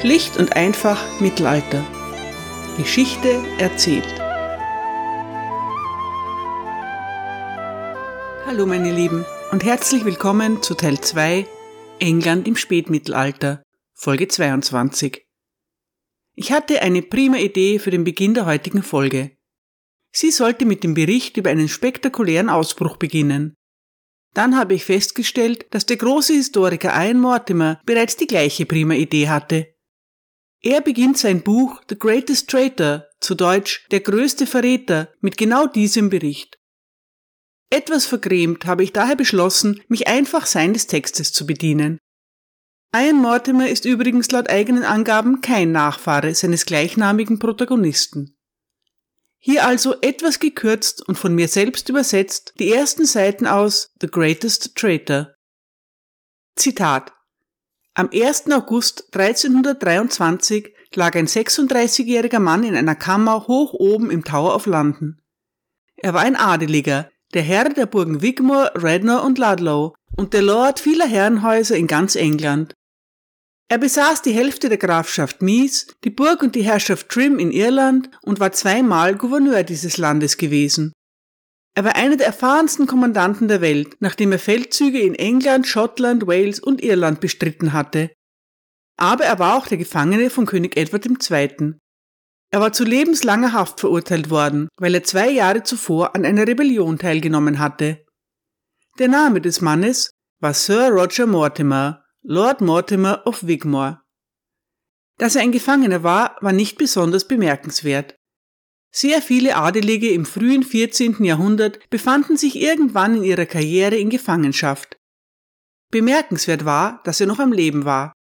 Schlicht und einfach Mittelalter. Geschichte erzählt. Hallo meine Lieben und herzlich willkommen zu Teil 2 England im Spätmittelalter, Folge 22. Ich hatte eine prima Idee für den Beginn der heutigen Folge. Sie sollte mit dem Bericht über einen spektakulären Ausbruch beginnen. Dann habe ich festgestellt, dass der große Historiker Ian Mortimer bereits die gleiche prima Idee hatte. Er beginnt sein Buch The Greatest Traitor, zu Deutsch Der größte Verräter, mit genau diesem Bericht. Etwas vergrämt habe ich daher beschlossen, mich einfach seines Textes zu bedienen. Ian Mortimer ist übrigens laut eigenen Angaben kein Nachfahre seines gleichnamigen Protagonisten. Hier also etwas gekürzt und von mir selbst übersetzt die ersten Seiten aus The Greatest Traitor. Zitat am 1. August 1323 lag ein 36-jähriger Mann in einer Kammer hoch oben im Tower of London. Er war ein Adeliger, der Herr der Burgen Wigmore, Rednor und Ludlow und der Lord vieler Herrenhäuser in ganz England. Er besaß die Hälfte der Grafschaft Mies, die Burg und die Herrschaft Trim in Irland und war zweimal Gouverneur dieses Landes gewesen. Er war einer der erfahrensten Kommandanten der Welt, nachdem er Feldzüge in England, Schottland, Wales und Irland bestritten hatte. Aber er war auch der Gefangene von König Edward II. Er war zu lebenslanger Haft verurteilt worden, weil er zwei Jahre zuvor an einer Rebellion teilgenommen hatte. Der Name des Mannes war Sir Roger Mortimer, Lord Mortimer of Wigmore. Dass er ein Gefangener war, war nicht besonders bemerkenswert. Sehr viele Adelige im frühen 14. Jahrhundert befanden sich irgendwann in ihrer Karriere in Gefangenschaft. Bemerkenswert war, dass er noch am Leben war.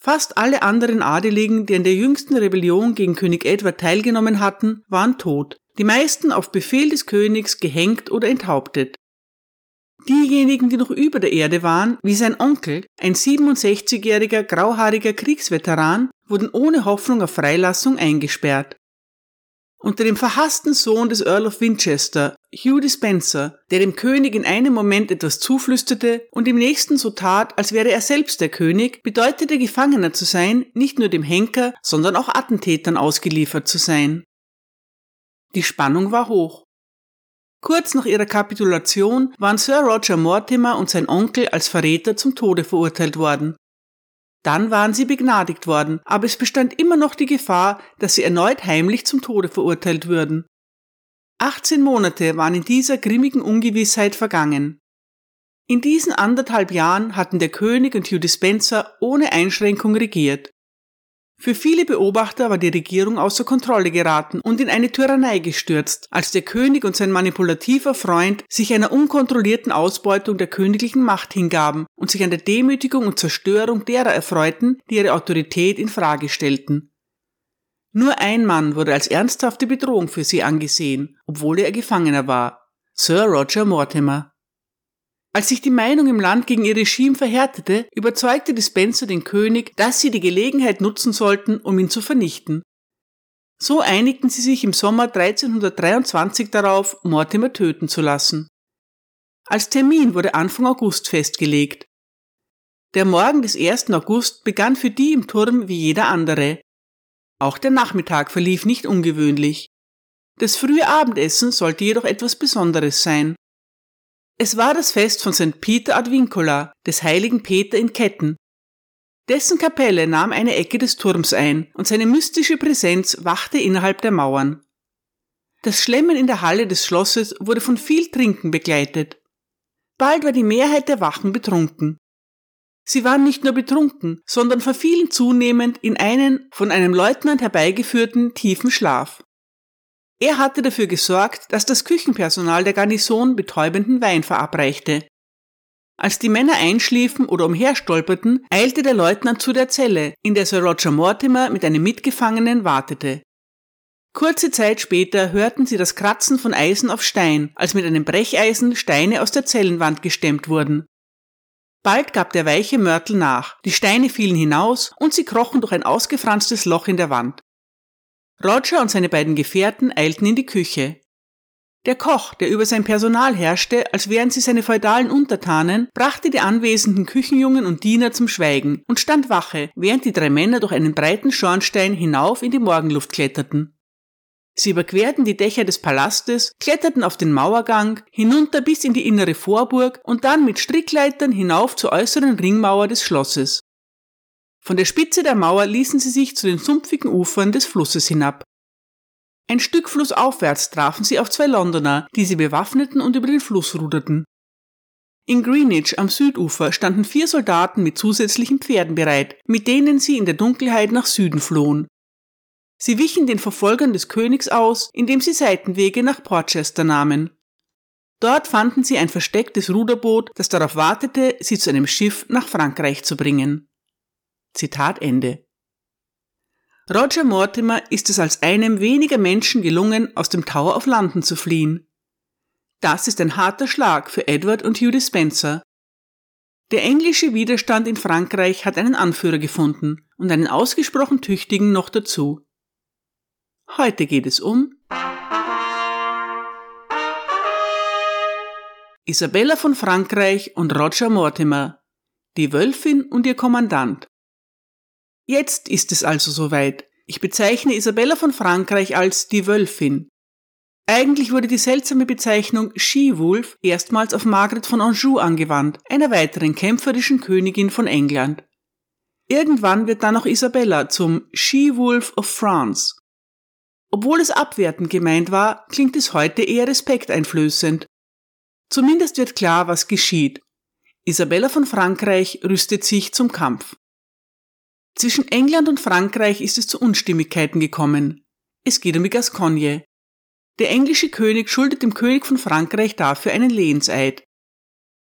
Fast alle anderen Adeligen, die an der jüngsten Rebellion gegen König Edward teilgenommen hatten, waren tot, die meisten auf Befehl des Königs gehängt oder enthauptet. Diejenigen, die noch über der Erde waren, wie sein Onkel, ein 67-jähriger grauhaariger Kriegsveteran, wurden ohne Hoffnung auf Freilassung eingesperrt unter dem verhassten Sohn des Earl of Winchester, Hugh Dispenser, der dem König in einem Moment etwas zuflüsterte und im nächsten so tat, als wäre er selbst der König, bedeutete Gefangener zu sein, nicht nur dem Henker, sondern auch Attentätern ausgeliefert zu sein. Die Spannung war hoch. Kurz nach ihrer Kapitulation waren Sir Roger Mortimer und sein Onkel als Verräter zum Tode verurteilt worden. Dann waren sie begnadigt worden, aber es bestand immer noch die Gefahr, dass sie erneut heimlich zum Tode verurteilt würden. 18 Monate waren in dieser grimmigen Ungewissheit vergangen. In diesen anderthalb Jahren hatten der König und Hugh Dispenser ohne Einschränkung regiert. Für viele Beobachter war die Regierung außer Kontrolle geraten und in eine Tyrannei gestürzt, als der König und sein manipulativer Freund sich einer unkontrollierten Ausbeutung der königlichen Macht hingaben und sich an der Demütigung und Zerstörung derer erfreuten, die ihre Autorität in Frage stellten. Nur ein Mann wurde als ernsthafte Bedrohung für sie angesehen, obwohl er Gefangener war, Sir Roger Mortimer. Als sich die Meinung im Land gegen ihr Regime verhärtete, überzeugte Dispenser den König, dass sie die Gelegenheit nutzen sollten, um ihn zu vernichten. So einigten sie sich im Sommer 1323 darauf, Mortimer töten zu lassen. Als Termin wurde Anfang August festgelegt. Der Morgen des 1. August begann für die im Turm wie jeder andere. Auch der Nachmittag verlief nicht ungewöhnlich. Das frühe Abendessen sollte jedoch etwas Besonderes sein. Es war das Fest von St. Peter ad Vincula, des heiligen Peter in Ketten. Dessen Kapelle nahm eine Ecke des Turms ein und seine mystische Präsenz wachte innerhalb der Mauern. Das Schlemmen in der Halle des Schlosses wurde von viel Trinken begleitet. Bald war die Mehrheit der Wachen betrunken. Sie waren nicht nur betrunken, sondern verfielen zunehmend in einen von einem Leutnant herbeigeführten tiefen Schlaf. Er hatte dafür gesorgt, dass das Küchenpersonal der Garnison betäubenden Wein verabreichte. Als die Männer einschliefen oder umherstolperten, eilte der Leutnant zu der Zelle, in der Sir Roger Mortimer mit einem Mitgefangenen wartete. Kurze Zeit später hörten sie das Kratzen von Eisen auf Stein, als mit einem Brecheisen Steine aus der Zellenwand gestemmt wurden. Bald gab der weiche Mörtel nach, die Steine fielen hinaus und sie krochen durch ein ausgefranstes Loch in der Wand. Roger und seine beiden Gefährten eilten in die Küche. Der Koch, der über sein Personal herrschte, als wären sie seine feudalen Untertanen, brachte die anwesenden Küchenjungen und Diener zum Schweigen und stand Wache, während die drei Männer durch einen breiten Schornstein hinauf in die Morgenluft kletterten. Sie überquerten die Dächer des Palastes, kletterten auf den Mauergang, hinunter bis in die innere Vorburg und dann mit Strickleitern hinauf zur äußeren Ringmauer des Schlosses. Von der Spitze der Mauer ließen sie sich zu den sumpfigen Ufern des Flusses hinab. Ein Stück flussaufwärts trafen sie auf zwei Londoner, die sie bewaffneten und über den Fluss ruderten. In Greenwich am Südufer standen vier Soldaten mit zusätzlichen Pferden bereit, mit denen sie in der Dunkelheit nach Süden flohen. Sie wichen den Verfolgern des Königs aus, indem sie Seitenwege nach Portchester nahmen. Dort fanden sie ein verstecktes Ruderboot, das darauf wartete, sie zu einem Schiff nach Frankreich zu bringen. Zitat Ende. Roger Mortimer ist es als einem weniger Menschen gelungen, aus dem Tower of London zu fliehen. Das ist ein harter Schlag für Edward und Judy Spencer. Der englische Widerstand in Frankreich hat einen Anführer gefunden und einen ausgesprochen tüchtigen noch dazu. Heute geht es um Isabella von Frankreich und Roger Mortimer, die Wölfin und ihr Kommandant. Jetzt ist es also soweit. Ich bezeichne Isabella von Frankreich als die Wölfin. Eigentlich wurde die seltsame Bezeichnung She-Wolf erstmals auf Margaret von Anjou angewandt, einer weiteren kämpferischen Königin von England. Irgendwann wird dann auch Isabella zum She-Wolf of France. Obwohl es abwertend gemeint war, klingt es heute eher respekteinflößend. Zumindest wird klar, was geschieht. Isabella von Frankreich rüstet sich zum Kampf. Zwischen England und Frankreich ist es zu Unstimmigkeiten gekommen. Es geht um die Gascogne. Der englische König schuldet dem König von Frankreich dafür einen Lehenseid.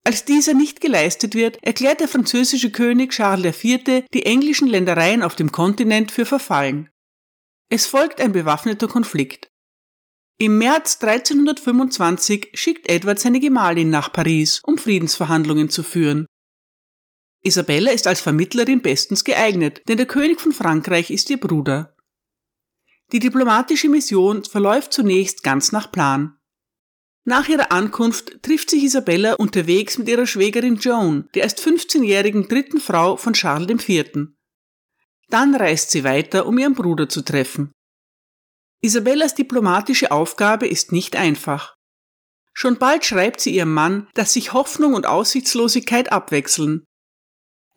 Als dieser nicht geleistet wird, erklärt der französische König Charles IV. die englischen Ländereien auf dem Kontinent für verfallen. Es folgt ein bewaffneter Konflikt. Im März 1325 schickt Edward seine Gemahlin nach Paris, um Friedensverhandlungen zu führen. Isabella ist als Vermittlerin bestens geeignet, denn der König von Frankreich ist ihr Bruder. Die diplomatische Mission verläuft zunächst ganz nach Plan. Nach ihrer Ankunft trifft sich Isabella unterwegs mit ihrer Schwägerin Joan, der erst 15-jährigen dritten Frau von Charles IV. Dann reist sie weiter, um ihren Bruder zu treffen. Isabellas diplomatische Aufgabe ist nicht einfach. Schon bald schreibt sie ihrem Mann, dass sich Hoffnung und Aussichtslosigkeit abwechseln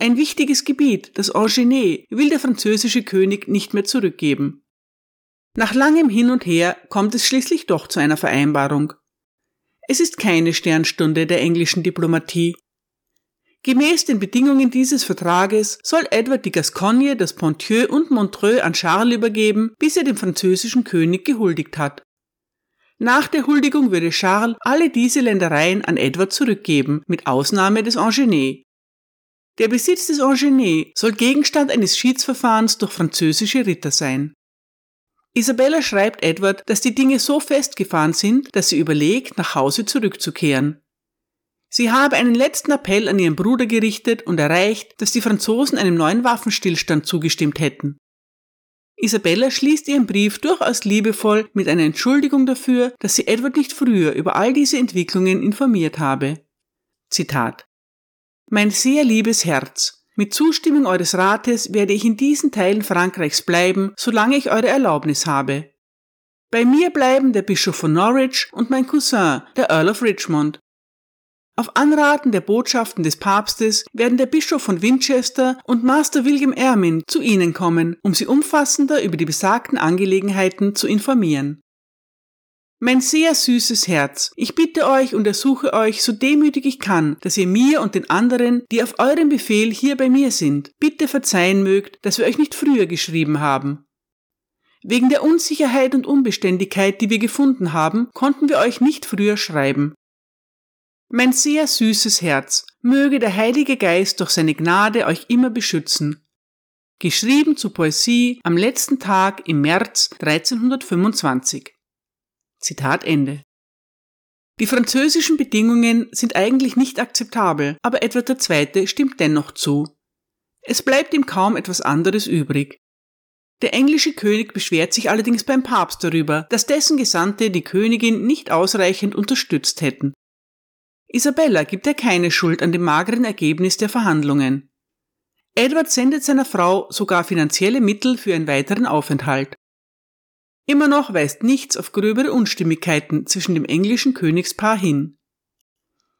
ein wichtiges Gebiet, das Angenais, will der französische König nicht mehr zurückgeben. Nach langem Hin und Her kommt es schließlich doch zu einer Vereinbarung. Es ist keine Sternstunde der englischen Diplomatie. Gemäß den Bedingungen dieses Vertrages soll Edward die Gascogne, das Ponthieu und Montreux an Charles übergeben, bis er dem französischen König gehuldigt hat. Nach der Huldigung würde Charles alle diese Ländereien an Edward zurückgeben, mit Ausnahme des Angenais. Der Besitz des Angenais soll Gegenstand eines Schiedsverfahrens durch französische Ritter sein. Isabella schreibt Edward, dass die Dinge so festgefahren sind, dass sie überlegt, nach Hause zurückzukehren. Sie habe einen letzten Appell an ihren Bruder gerichtet und erreicht, dass die Franzosen einem neuen Waffenstillstand zugestimmt hätten. Isabella schließt ihren Brief durchaus liebevoll mit einer Entschuldigung dafür, dass sie Edward nicht früher über all diese Entwicklungen informiert habe. Zitat mein sehr liebes Herz, mit Zustimmung eures Rates werde ich in diesen Teilen Frankreichs bleiben, solange ich eure Erlaubnis habe. Bei mir bleiben der Bischof von Norwich und mein Cousin, der Earl of Richmond. Auf Anraten der Botschaften des Papstes werden der Bischof von Winchester und Master William Ermin zu Ihnen kommen, um Sie umfassender über die besagten Angelegenheiten zu informieren. Mein sehr süßes Herz, ich bitte euch und ersuche euch so demütig ich kann, dass ihr mir und den anderen, die auf euren Befehl hier bei mir sind, bitte verzeihen mögt, dass wir euch nicht früher geschrieben haben. Wegen der Unsicherheit und Unbeständigkeit, die wir gefunden haben, konnten wir euch nicht früher schreiben. Mein sehr süßes Herz, möge der Heilige Geist durch seine Gnade euch immer beschützen. Geschrieben zu Poesie am letzten Tag im März 1325. Zitat Ende. Die französischen Bedingungen sind eigentlich nicht akzeptabel, aber Edward II. stimmt dennoch zu. Es bleibt ihm kaum etwas anderes übrig. Der englische König beschwert sich allerdings beim Papst darüber, dass dessen Gesandte die Königin nicht ausreichend unterstützt hätten. Isabella gibt er keine Schuld an dem mageren Ergebnis der Verhandlungen. Edward sendet seiner Frau sogar finanzielle Mittel für einen weiteren Aufenthalt. Immer noch weist nichts auf gröbere Unstimmigkeiten zwischen dem englischen Königspaar hin.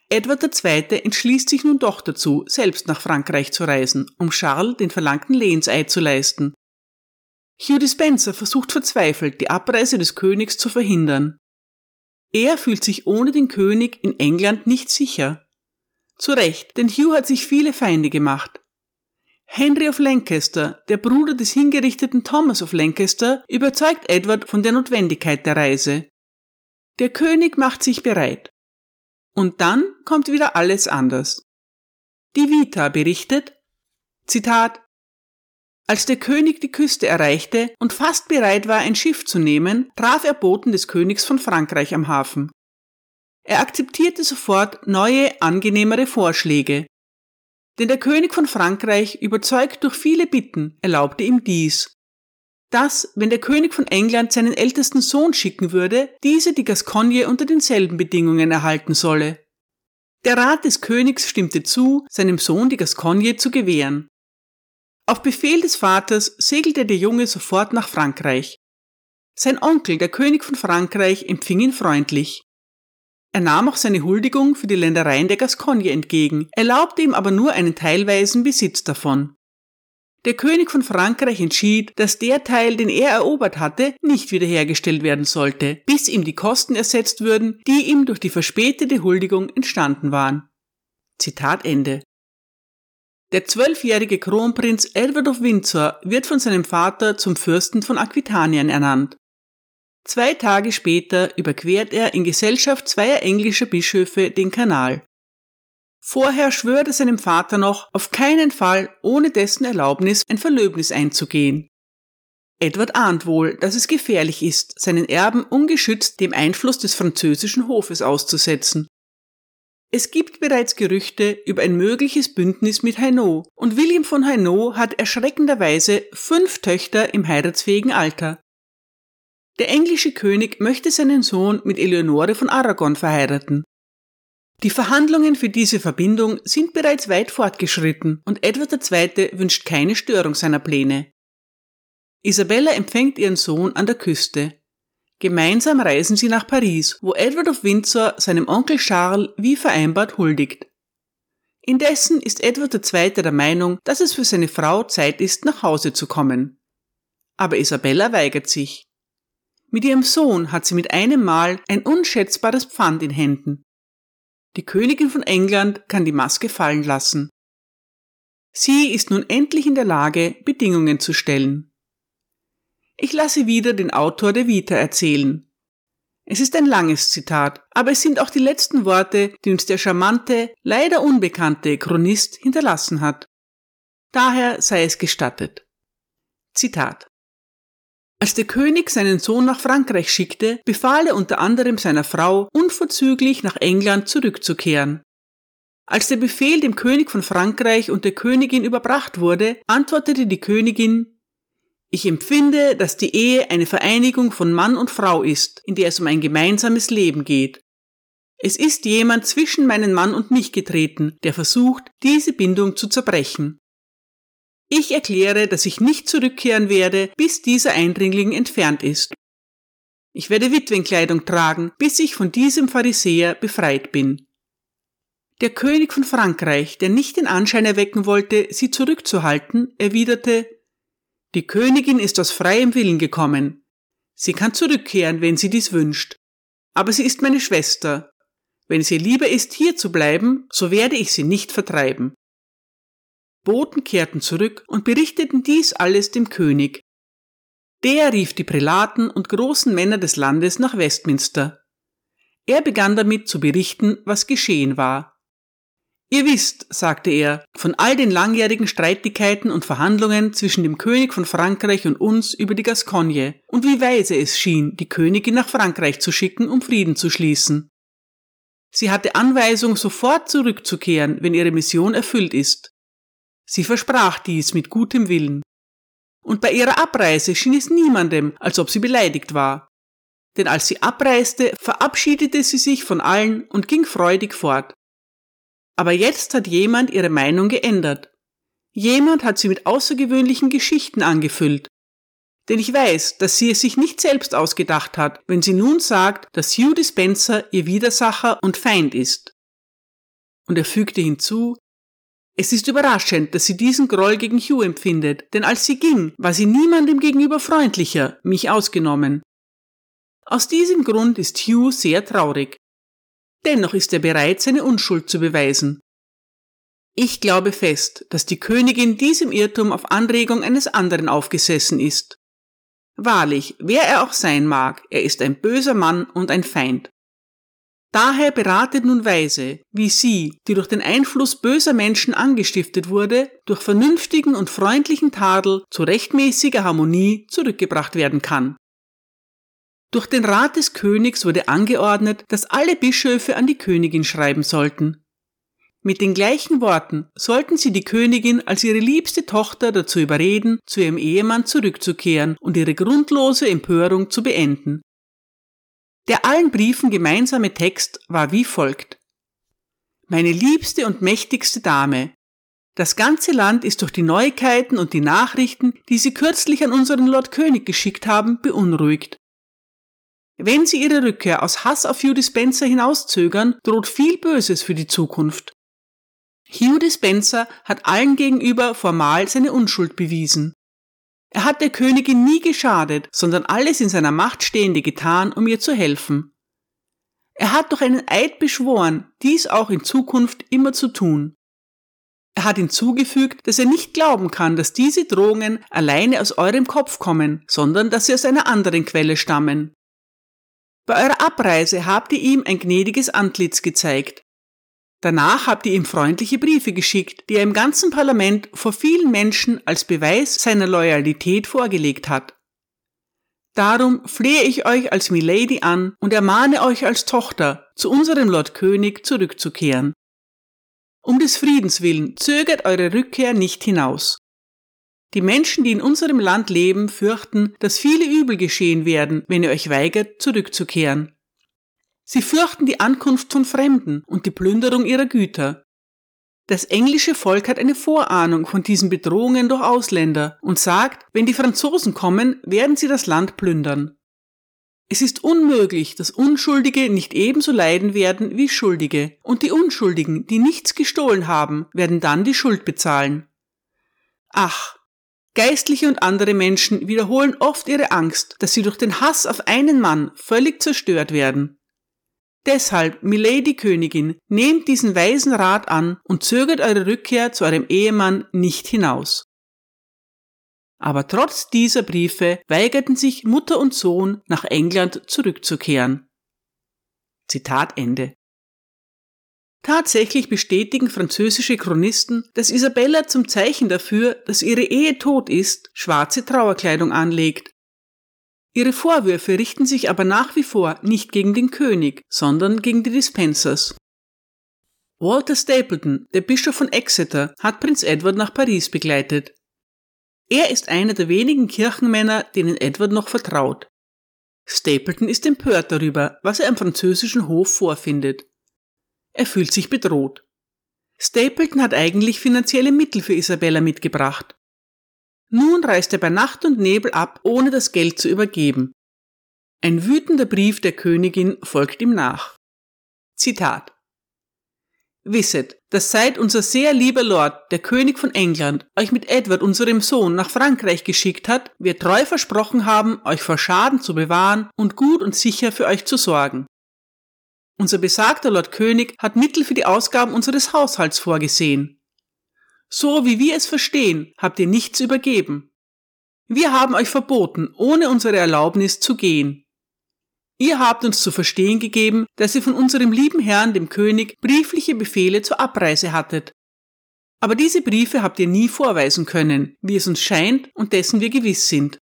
Edward II. entschließt sich nun doch dazu, selbst nach Frankreich zu reisen, um Charles den verlangten Lehenseid zu leisten. Hugh Dispenser versucht verzweifelt, die Abreise des Königs zu verhindern. Er fühlt sich ohne den König in England nicht sicher. Zu Recht, denn Hugh hat sich viele Feinde gemacht. Henry of Lancaster, der Bruder des hingerichteten Thomas of Lancaster, überzeugt Edward von der Notwendigkeit der Reise. Der König macht sich bereit. Und dann kommt wieder alles anders. Die Vita berichtet, Zitat, als der König die Küste erreichte und fast bereit war, ein Schiff zu nehmen, traf er Boten des Königs von Frankreich am Hafen. Er akzeptierte sofort neue, angenehmere Vorschläge, denn der König von Frankreich, überzeugt durch viele Bitten, erlaubte ihm dies. Dass, wenn der König von England seinen ältesten Sohn schicken würde, diese die Gascogne unter denselben Bedingungen erhalten solle. Der Rat des Königs stimmte zu, seinem Sohn die Gascogne zu gewähren. Auf Befehl des Vaters segelte der Junge sofort nach Frankreich. Sein Onkel, der König von Frankreich, empfing ihn freundlich. Er nahm auch seine Huldigung für die Ländereien der Gascogne entgegen, erlaubte ihm aber nur einen teilweisen Besitz davon. Der König von Frankreich entschied, dass der Teil, den er erobert hatte, nicht wiederhergestellt werden sollte, bis ihm die Kosten ersetzt würden, die ihm durch die verspätete Huldigung entstanden waren. Zitat Ende. Der zwölfjährige Kronprinz Edward of Windsor wird von seinem Vater zum Fürsten von Aquitanien ernannt. Zwei Tage später überquert er in Gesellschaft zweier englischer Bischöfe den Kanal. Vorher schwört er seinem Vater noch, auf keinen Fall ohne dessen Erlaubnis ein Verlöbnis einzugehen. Edward ahnt wohl, dass es gefährlich ist, seinen Erben ungeschützt dem Einfluss des französischen Hofes auszusetzen. Es gibt bereits Gerüchte über ein mögliches Bündnis mit Hainaut und William von Hainaut hat erschreckenderweise fünf Töchter im heiratsfähigen Alter. Der englische König möchte seinen Sohn mit Eleonore von Aragon verheiraten. Die Verhandlungen für diese Verbindung sind bereits weit fortgeschritten und Edward II. wünscht keine Störung seiner Pläne. Isabella empfängt ihren Sohn an der Küste. Gemeinsam reisen sie nach Paris, wo Edward of Windsor seinem Onkel Charles wie vereinbart huldigt. Indessen ist Edward II. der Meinung, dass es für seine Frau Zeit ist, nach Hause zu kommen. Aber Isabella weigert sich. Mit ihrem Sohn hat sie mit einem Mal ein unschätzbares Pfand in Händen. Die Königin von England kann die Maske fallen lassen. Sie ist nun endlich in der Lage, Bedingungen zu stellen. Ich lasse wieder den Autor der Vita erzählen. Es ist ein langes Zitat, aber es sind auch die letzten Worte, die uns der charmante, leider unbekannte Chronist hinterlassen hat. Daher sei es gestattet. Zitat als der König seinen Sohn nach Frankreich schickte, befahl er unter anderem seiner Frau, unverzüglich nach England zurückzukehren. Als der Befehl dem König von Frankreich und der Königin überbracht wurde, antwortete die Königin Ich empfinde, dass die Ehe eine Vereinigung von Mann und Frau ist, in der es um ein gemeinsames Leben geht. Es ist jemand zwischen meinen Mann und mich getreten, der versucht, diese Bindung zu zerbrechen. Ich erkläre, dass ich nicht zurückkehren werde, bis dieser Eindringling entfernt ist. Ich werde Witwenkleidung tragen, bis ich von diesem Pharisäer befreit bin. Der König von Frankreich, der nicht den Anschein erwecken wollte, sie zurückzuhalten, erwiderte Die Königin ist aus freiem Willen gekommen. Sie kann zurückkehren, wenn sie dies wünscht. Aber sie ist meine Schwester. Wenn es ihr lieber ist, hier zu bleiben, so werde ich sie nicht vertreiben. Boten kehrten zurück und berichteten dies alles dem König. Der rief die Prälaten und großen Männer des Landes nach Westminster. Er begann damit zu berichten, was geschehen war. Ihr wisst, sagte er, von all den langjährigen Streitigkeiten und Verhandlungen zwischen dem König von Frankreich und uns über die Gascogne und wie weise es schien, die Königin nach Frankreich zu schicken, um Frieden zu schließen. Sie hatte Anweisung, sofort zurückzukehren, wenn ihre Mission erfüllt ist. Sie versprach dies mit gutem Willen. und bei ihrer Abreise schien es niemandem, als ob sie beleidigt war. Denn als sie abreiste, verabschiedete sie sich von allen und ging freudig fort. Aber jetzt hat jemand ihre Meinung geändert. Jemand hat sie mit außergewöhnlichen Geschichten angefüllt. Denn ich weiß, dass sie es sich nicht selbst ausgedacht hat, wenn sie nun sagt, dass Hugh Dispenser ihr Widersacher und Feind ist. Und er fügte hinzu, es ist überraschend, dass sie diesen Groll gegen Hugh empfindet, denn als sie ging, war sie niemandem gegenüber freundlicher, mich ausgenommen. Aus diesem Grund ist Hugh sehr traurig. Dennoch ist er bereit, seine Unschuld zu beweisen. Ich glaube fest, dass die Königin diesem Irrtum auf Anregung eines anderen aufgesessen ist. Wahrlich, wer er auch sein mag, er ist ein böser Mann und ein Feind. Daher beratet nun weise, wie sie, die durch den Einfluss böser Menschen angestiftet wurde, durch vernünftigen und freundlichen Tadel zu rechtmäßiger Harmonie zurückgebracht werden kann. Durch den Rat des Königs wurde angeordnet, dass alle Bischöfe an die Königin schreiben sollten. Mit den gleichen Worten sollten sie die Königin als ihre liebste Tochter dazu überreden, zu ihrem Ehemann zurückzukehren und ihre grundlose Empörung zu beenden. Der allen Briefen gemeinsame Text war wie folgt. Meine liebste und mächtigste Dame, das ganze Land ist durch die Neuigkeiten und die Nachrichten, die Sie kürzlich an unseren Lord König geschickt haben, beunruhigt. Wenn Sie Ihre Rückkehr aus Hass auf Hugh Dispenser hinauszögern, droht viel Böses für die Zukunft. Hugh Dispenser hat allen gegenüber formal seine Unschuld bewiesen. Er hat der Königin nie geschadet, sondern alles in seiner Macht Stehende getan, um ihr zu helfen. Er hat durch einen Eid beschworen, dies auch in Zukunft immer zu tun. Er hat hinzugefügt, dass er nicht glauben kann, dass diese Drohungen alleine aus eurem Kopf kommen, sondern dass sie aus einer anderen Quelle stammen. Bei eurer Abreise habt ihr ihm ein gnädiges Antlitz gezeigt, Danach habt ihr ihm freundliche Briefe geschickt, die er im ganzen Parlament vor vielen Menschen als Beweis seiner Loyalität vorgelegt hat. Darum flehe ich euch als Milady an und ermahne euch als Tochter, zu unserem Lord König zurückzukehren. Um des Friedens willen zögert eure Rückkehr nicht hinaus. Die Menschen, die in unserem Land leben, fürchten, dass viele Übel geschehen werden, wenn ihr euch weigert, zurückzukehren. Sie fürchten die Ankunft von Fremden und die Plünderung ihrer Güter. Das englische Volk hat eine Vorahnung von diesen Bedrohungen durch Ausländer und sagt, wenn die Franzosen kommen, werden sie das Land plündern. Es ist unmöglich, dass Unschuldige nicht ebenso leiden werden wie Schuldige, und die Unschuldigen, die nichts gestohlen haben, werden dann die Schuld bezahlen. Ach, Geistliche und andere Menschen wiederholen oft ihre Angst, dass sie durch den Hass auf einen Mann völlig zerstört werden. Deshalb, Milady Königin, nehmt diesen weisen Rat an und zögert eure Rückkehr zu eurem Ehemann nicht hinaus. Aber trotz dieser Briefe weigerten sich Mutter und Sohn nach England zurückzukehren. Zitat Ende. Tatsächlich bestätigen französische Chronisten, dass Isabella zum Zeichen dafür, dass ihre Ehe tot ist, schwarze Trauerkleidung anlegt Ihre Vorwürfe richten sich aber nach wie vor nicht gegen den König, sondern gegen die Dispensers. Walter Stapleton, der Bischof von Exeter, hat Prinz Edward nach Paris begleitet. Er ist einer der wenigen Kirchenmänner, denen Edward noch vertraut. Stapleton ist empört darüber, was er am französischen Hof vorfindet. Er fühlt sich bedroht. Stapleton hat eigentlich finanzielle Mittel für Isabella mitgebracht. Nun reist er bei Nacht und Nebel ab, ohne das Geld zu übergeben. Ein wütender Brief der Königin folgt ihm nach. Zitat Wisset, dass seit unser sehr lieber Lord, der König von England, euch mit Edward, unserem Sohn, nach Frankreich geschickt hat, wir treu versprochen haben, euch vor Schaden zu bewahren und gut und sicher für euch zu sorgen. Unser besagter Lord König hat Mittel für die Ausgaben unseres Haushalts vorgesehen. So wie wir es verstehen, habt ihr nichts übergeben. Wir haben euch verboten, ohne unsere Erlaubnis zu gehen. Ihr habt uns zu verstehen gegeben, dass ihr von unserem lieben Herrn, dem König, briefliche Befehle zur Abreise hattet. Aber diese Briefe habt ihr nie vorweisen können, wie es uns scheint und dessen wir gewiss sind.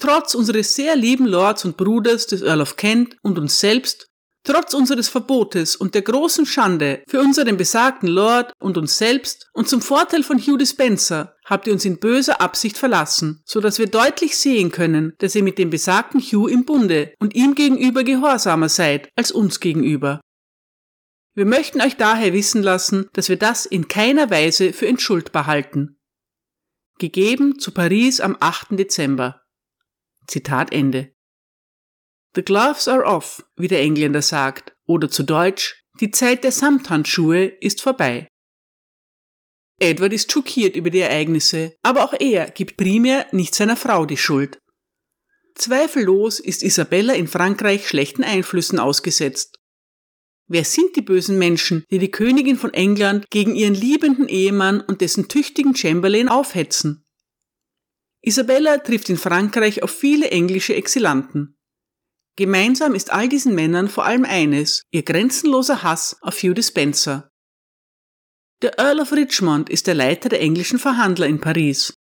Trotz unseres sehr lieben Lords und Bruders des Earl of Kent und uns selbst Trotz unseres Verbotes und der großen Schande für unseren besagten Lord und uns selbst und zum Vorteil von Hugh Dispenser habt ihr uns in böser Absicht verlassen, so dass wir deutlich sehen können, dass ihr mit dem besagten Hugh im Bunde und ihm gegenüber gehorsamer seid als uns gegenüber. Wir möchten euch daher wissen lassen, dass wir das in keiner Weise für entschuldbar halten. Gegeben zu Paris am 8. Dezember. Zitat Ende. The gloves are off, wie der Engländer sagt, oder zu Deutsch, die Zeit der Samthandschuhe ist vorbei. Edward ist schockiert über die Ereignisse, aber auch er gibt primär nicht seiner Frau die Schuld. Zweifellos ist Isabella in Frankreich schlechten Einflüssen ausgesetzt. Wer sind die bösen Menschen, die die Königin von England gegen ihren liebenden Ehemann und dessen tüchtigen Chamberlain aufhetzen? Isabella trifft in Frankreich auf viele englische Exilanten. Gemeinsam ist all diesen Männern vor allem eines, ihr grenzenloser Hass auf Hugh Spencer. Der Earl of Richmond ist der Leiter der englischen Verhandler in Paris.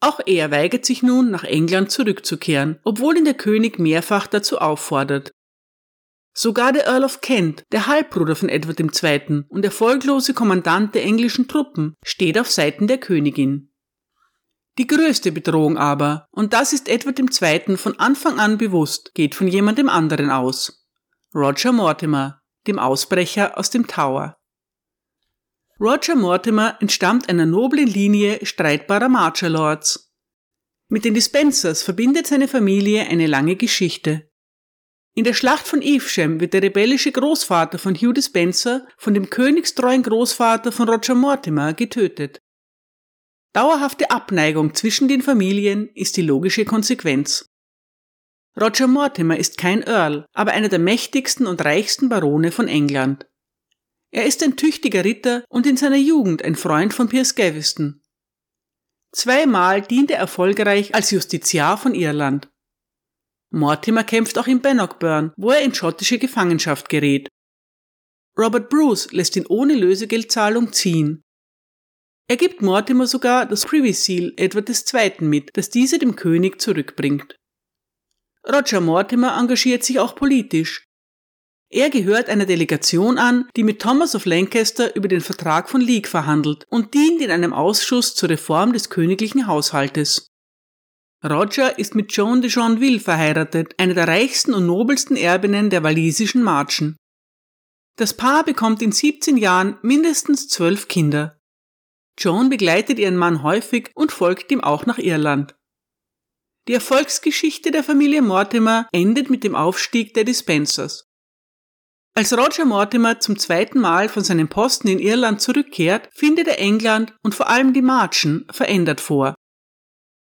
Auch er weigert sich nun, nach England zurückzukehren, obwohl ihn der König mehrfach dazu auffordert. Sogar der Earl of Kent, der Halbbruder von Edward II. und erfolglose Kommandant der englischen Truppen, steht auf Seiten der Königin. Die größte Bedrohung aber, und das ist Edward II. von Anfang an bewusst, geht von jemandem anderen aus. Roger Mortimer, dem Ausbrecher aus dem Tower. Roger Mortimer entstammt einer noblen Linie streitbarer Marcher Lords. Mit den Dispensers verbindet seine Familie eine lange Geschichte. In der Schlacht von Evesham wird der rebellische Großvater von Hugh Dispenser von dem königstreuen Großvater von Roger Mortimer getötet. Dauerhafte Abneigung zwischen den Familien ist die logische Konsequenz. Roger Mortimer ist kein Earl, aber einer der mächtigsten und reichsten Barone von England. Er ist ein tüchtiger Ritter und in seiner Jugend ein Freund von Piers Gaveston. Zweimal dient er erfolgreich als Justiziar von Irland. Mortimer kämpft auch in Bannockburn, wo er in schottische Gefangenschaft gerät. Robert Bruce lässt ihn ohne Lösegeldzahlung ziehen. Er gibt Mortimer sogar das Privy Seal Edward II. mit, das diese dem König zurückbringt. Roger Mortimer engagiert sich auch politisch. Er gehört einer Delegation an, die mit Thomas of Lancaster über den Vertrag von League verhandelt und dient in einem Ausschuss zur Reform des königlichen Haushaltes. Roger ist mit Joan de Joinville verheiratet, einer der reichsten und nobelsten Erbinnen der walisischen Marchen. Das Paar bekommt in 17 Jahren mindestens zwölf Kinder. Joan begleitet ihren Mann häufig und folgt ihm auch nach Irland. Die Erfolgsgeschichte der Familie Mortimer endet mit dem Aufstieg der Dispensers. Als Roger Mortimer zum zweiten Mal von seinem Posten in Irland zurückkehrt, findet er England und vor allem die Marchen verändert vor.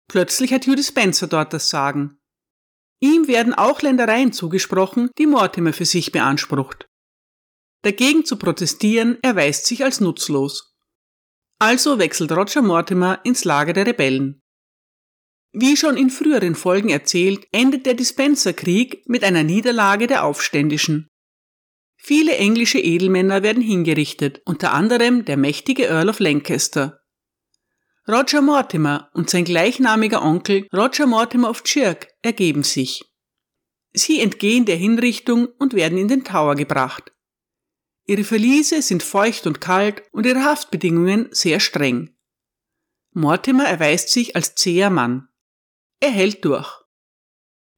Plötzlich hat Judy Spencer dort das Sagen. Ihm werden auch Ländereien zugesprochen, die Mortimer für sich beansprucht. Dagegen zu protestieren erweist sich als nutzlos. Also wechselt Roger Mortimer ins Lager der Rebellen. Wie schon in früheren Folgen erzählt, endet der Dispenserkrieg mit einer Niederlage der Aufständischen. Viele englische Edelmänner werden hingerichtet, unter anderem der mächtige Earl of Lancaster. Roger Mortimer und sein gleichnamiger Onkel Roger Mortimer of Chirk ergeben sich. Sie entgehen der Hinrichtung und werden in den Tower gebracht. Ihre Verliese sind feucht und kalt und ihre Haftbedingungen sehr streng. Mortimer erweist sich als zäher Mann. Er hält durch.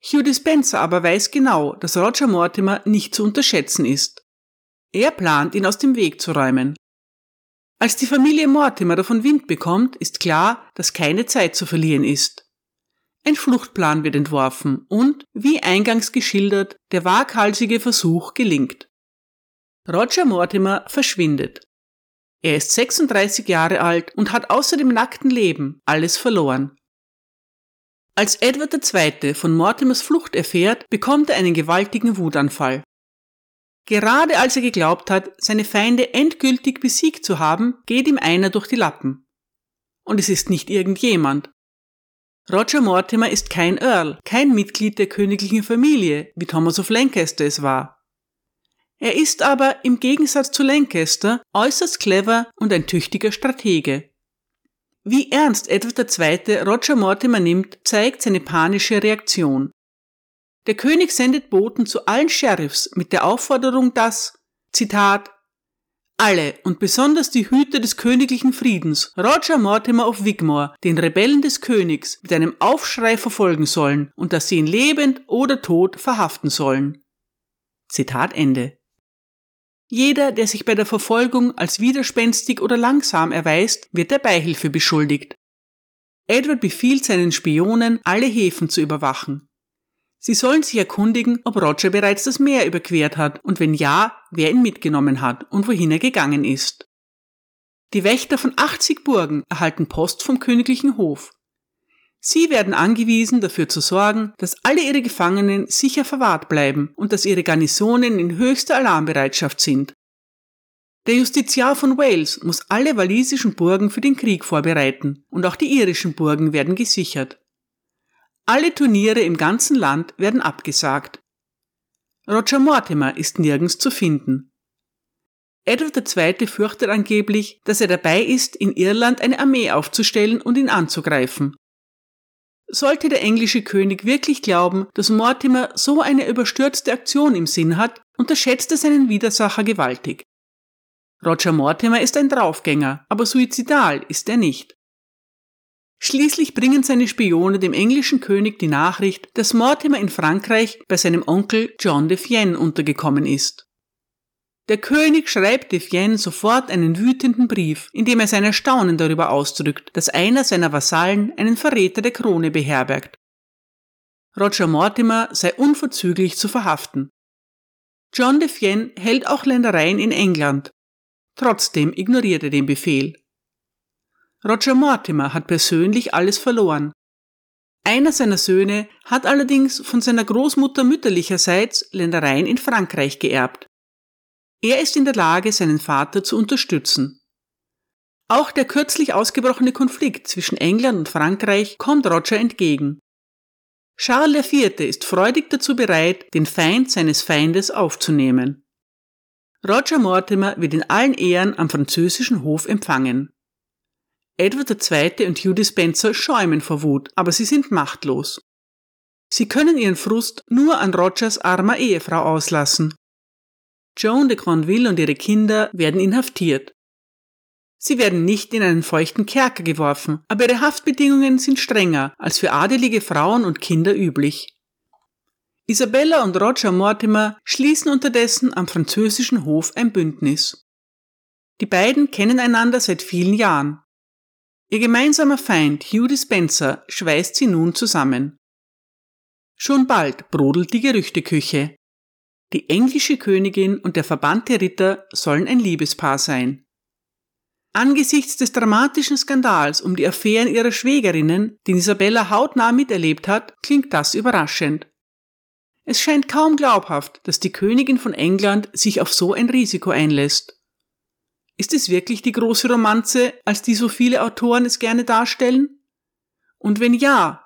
Hugh Dispenser aber weiß genau, dass Roger Mortimer nicht zu unterschätzen ist. Er plant, ihn aus dem Weg zu räumen. Als die Familie Mortimer davon Wind bekommt, ist klar, dass keine Zeit zu verlieren ist. Ein Fluchtplan wird entworfen und, wie eingangs geschildert, der waghalsige Versuch gelingt. Roger Mortimer verschwindet. Er ist 36 Jahre alt und hat außer dem nackten Leben alles verloren. Als Edward II. von Mortimers Flucht erfährt, bekommt er einen gewaltigen Wutanfall. Gerade als er geglaubt hat, seine Feinde endgültig besiegt zu haben, geht ihm einer durch die Lappen. Und es ist nicht irgendjemand. Roger Mortimer ist kein Earl, kein Mitglied der königlichen Familie, wie Thomas of Lancaster es war. Er ist aber im Gegensatz zu Lancaster äußerst clever und ein tüchtiger Stratege. Wie ernst Edward II. Roger Mortimer nimmt, zeigt seine panische Reaktion. Der König sendet Boten zu allen Sheriffs mit der Aufforderung, dass, Zitat, alle und besonders die Hüter des königlichen Friedens, Roger Mortimer of Wigmore, den Rebellen des Königs, mit einem Aufschrei verfolgen sollen und dass sie ihn lebend oder tot verhaften sollen. Zitat Ende. Jeder, der sich bei der Verfolgung als widerspenstig oder langsam erweist, wird der Beihilfe beschuldigt. Edward befiehlt seinen Spionen, alle Häfen zu überwachen. Sie sollen sich erkundigen, ob Roger bereits das Meer überquert hat und wenn ja, wer ihn mitgenommen hat und wohin er gegangen ist. Die Wächter von 80 Burgen erhalten Post vom königlichen Hof. Sie werden angewiesen, dafür zu sorgen, dass alle ihre Gefangenen sicher verwahrt bleiben und dass ihre Garnisonen in höchster Alarmbereitschaft sind. Der Justiziar von Wales muss alle walisischen Burgen für den Krieg vorbereiten und auch die irischen Burgen werden gesichert. Alle Turniere im ganzen Land werden abgesagt. Roger Mortimer ist nirgends zu finden. Edward II. fürchtet angeblich, dass er dabei ist, in Irland eine Armee aufzustellen und ihn anzugreifen. Sollte der englische König wirklich glauben, dass Mortimer so eine überstürzte Aktion im Sinn hat, unterschätzt er seinen Widersacher gewaltig. Roger Mortimer ist ein Draufgänger, aber suizidal ist er nicht. Schließlich bringen seine Spione dem englischen König die Nachricht, dass Mortimer in Frankreich bei seinem Onkel John de Fienne untergekommen ist. Der König schreibt de Fienne sofort einen wütenden Brief, in dem er sein Erstaunen darüber ausdrückt, dass einer seiner Vasallen einen Verräter der Krone beherbergt. Roger Mortimer sei unverzüglich zu verhaften. John de Fienne hält auch Ländereien in England. Trotzdem ignoriert er den Befehl. Roger Mortimer hat persönlich alles verloren. Einer seiner Söhne hat allerdings von seiner Großmutter mütterlicherseits Ländereien in Frankreich geerbt. Er ist in der Lage, seinen Vater zu unterstützen. Auch der kürzlich ausgebrochene Konflikt zwischen England und Frankreich kommt Roger entgegen. Charles IV. ist freudig dazu bereit, den Feind seines Feindes aufzunehmen. Roger Mortimer wird in allen Ehren am französischen Hof empfangen. Edward II. und Judy Spencer schäumen vor Wut, aber sie sind machtlos. Sie können ihren Frust nur an Rogers armer Ehefrau auslassen. Joan de Granville und ihre Kinder werden inhaftiert. Sie werden nicht in einen feuchten Kerker geworfen, aber ihre Haftbedingungen sind strenger als für adelige Frauen und Kinder üblich. Isabella und Roger Mortimer schließen unterdessen am französischen Hof ein Bündnis. Die beiden kennen einander seit vielen Jahren. Ihr gemeinsamer Feind Hugh Spencer schweißt sie nun zusammen. Schon bald brodelt die Gerüchteküche. Die englische Königin und der verbannte Ritter sollen ein Liebespaar sein. Angesichts des dramatischen Skandals um die Affären ihrer Schwägerinnen, den Isabella hautnah miterlebt hat, klingt das überraschend. Es scheint kaum glaubhaft, dass die Königin von England sich auf so ein Risiko einlässt. Ist es wirklich die große Romanze, als die so viele Autoren es gerne darstellen? Und wenn ja,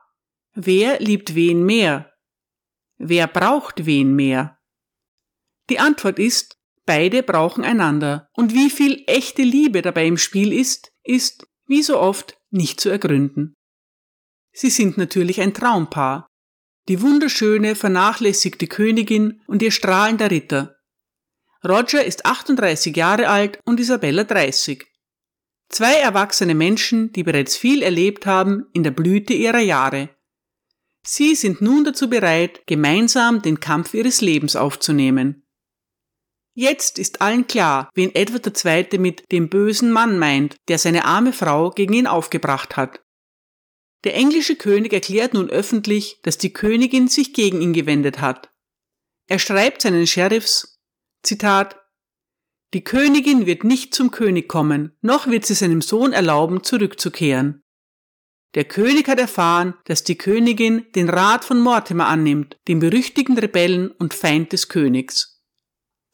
wer liebt wen mehr? Wer braucht wen mehr? Die Antwort ist, beide brauchen einander. Und wie viel echte Liebe dabei im Spiel ist, ist, wie so oft, nicht zu ergründen. Sie sind natürlich ein Traumpaar. Die wunderschöne, vernachlässigte Königin und ihr strahlender Ritter, Roger ist 38 Jahre alt und Isabella 30. Zwei erwachsene Menschen, die bereits viel erlebt haben in der Blüte ihrer Jahre. Sie sind nun dazu bereit, gemeinsam den Kampf ihres Lebens aufzunehmen. Jetzt ist allen klar, wen Edward II. mit dem bösen Mann meint, der seine arme Frau gegen ihn aufgebracht hat. Der englische König erklärt nun öffentlich, dass die Königin sich gegen ihn gewendet hat. Er schreibt seinen Sheriffs, Zitat Die Königin wird nicht zum König kommen, noch wird sie seinem Sohn erlauben, zurückzukehren. Der König hat erfahren, dass die Königin den Rat von Mortimer annimmt, dem berüchtigten Rebellen und Feind des Königs.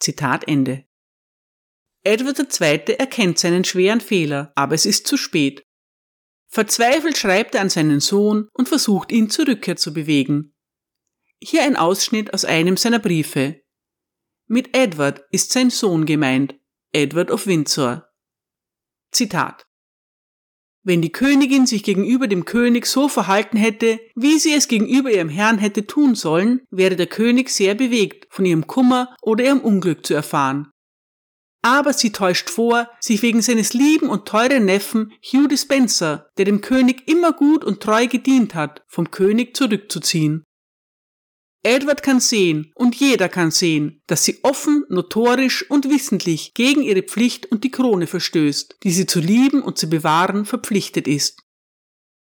Zitat Ende. Edward II. erkennt seinen schweren Fehler, aber es ist zu spät. Verzweifelt schreibt er an seinen Sohn und versucht ihn zur Rückkehr zu bewegen. Hier ein Ausschnitt aus einem seiner Briefe. Mit Edward ist sein Sohn gemeint, Edward of Windsor. Zitat wenn die Königin sich gegenüber dem König so verhalten hätte, wie sie es gegenüber ihrem Herrn hätte tun sollen, wäre der König sehr bewegt, von ihrem Kummer oder ihrem Unglück zu erfahren. aber sie täuscht vor, sich wegen seines lieben und teuren Neffen Hugh Dispenser, der dem König immer gut und treu gedient hat, vom König zurückzuziehen. Edward kann sehen, und jeder kann sehen, dass sie offen, notorisch und wissentlich gegen ihre Pflicht und die Krone verstößt, die sie zu lieben und zu bewahren verpflichtet ist.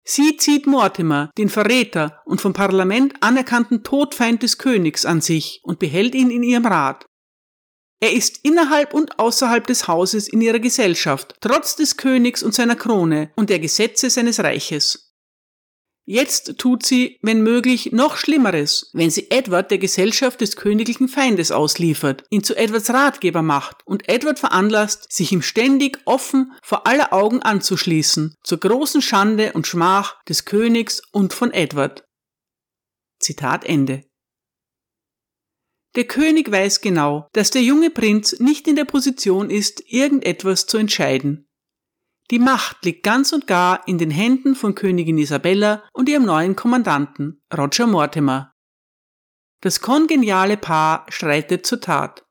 Sie zieht Mortimer, den Verräter und vom Parlament anerkannten Todfeind des Königs, an sich und behält ihn in ihrem Rat. Er ist innerhalb und außerhalb des Hauses in ihrer Gesellschaft, trotz des Königs und seiner Krone und der Gesetze seines Reiches. Jetzt tut sie, wenn möglich, noch Schlimmeres, wenn sie Edward der Gesellschaft des königlichen Feindes ausliefert, ihn zu Edwards Ratgeber macht und Edward veranlasst, sich ihm ständig offen vor aller Augen anzuschließen, zur großen Schande und Schmach des Königs und von Edward. Zitat Ende. Der König weiß genau, dass der junge Prinz nicht in der Position ist, irgendetwas zu entscheiden. Die Macht liegt ganz und gar in den Händen von Königin Isabella und ihrem neuen Kommandanten, Roger Mortimer. Das kongeniale Paar schreitet zur Tat.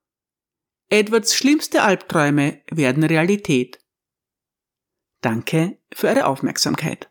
Edwards schlimmste Albträume werden Realität. Danke für Ihre Aufmerksamkeit.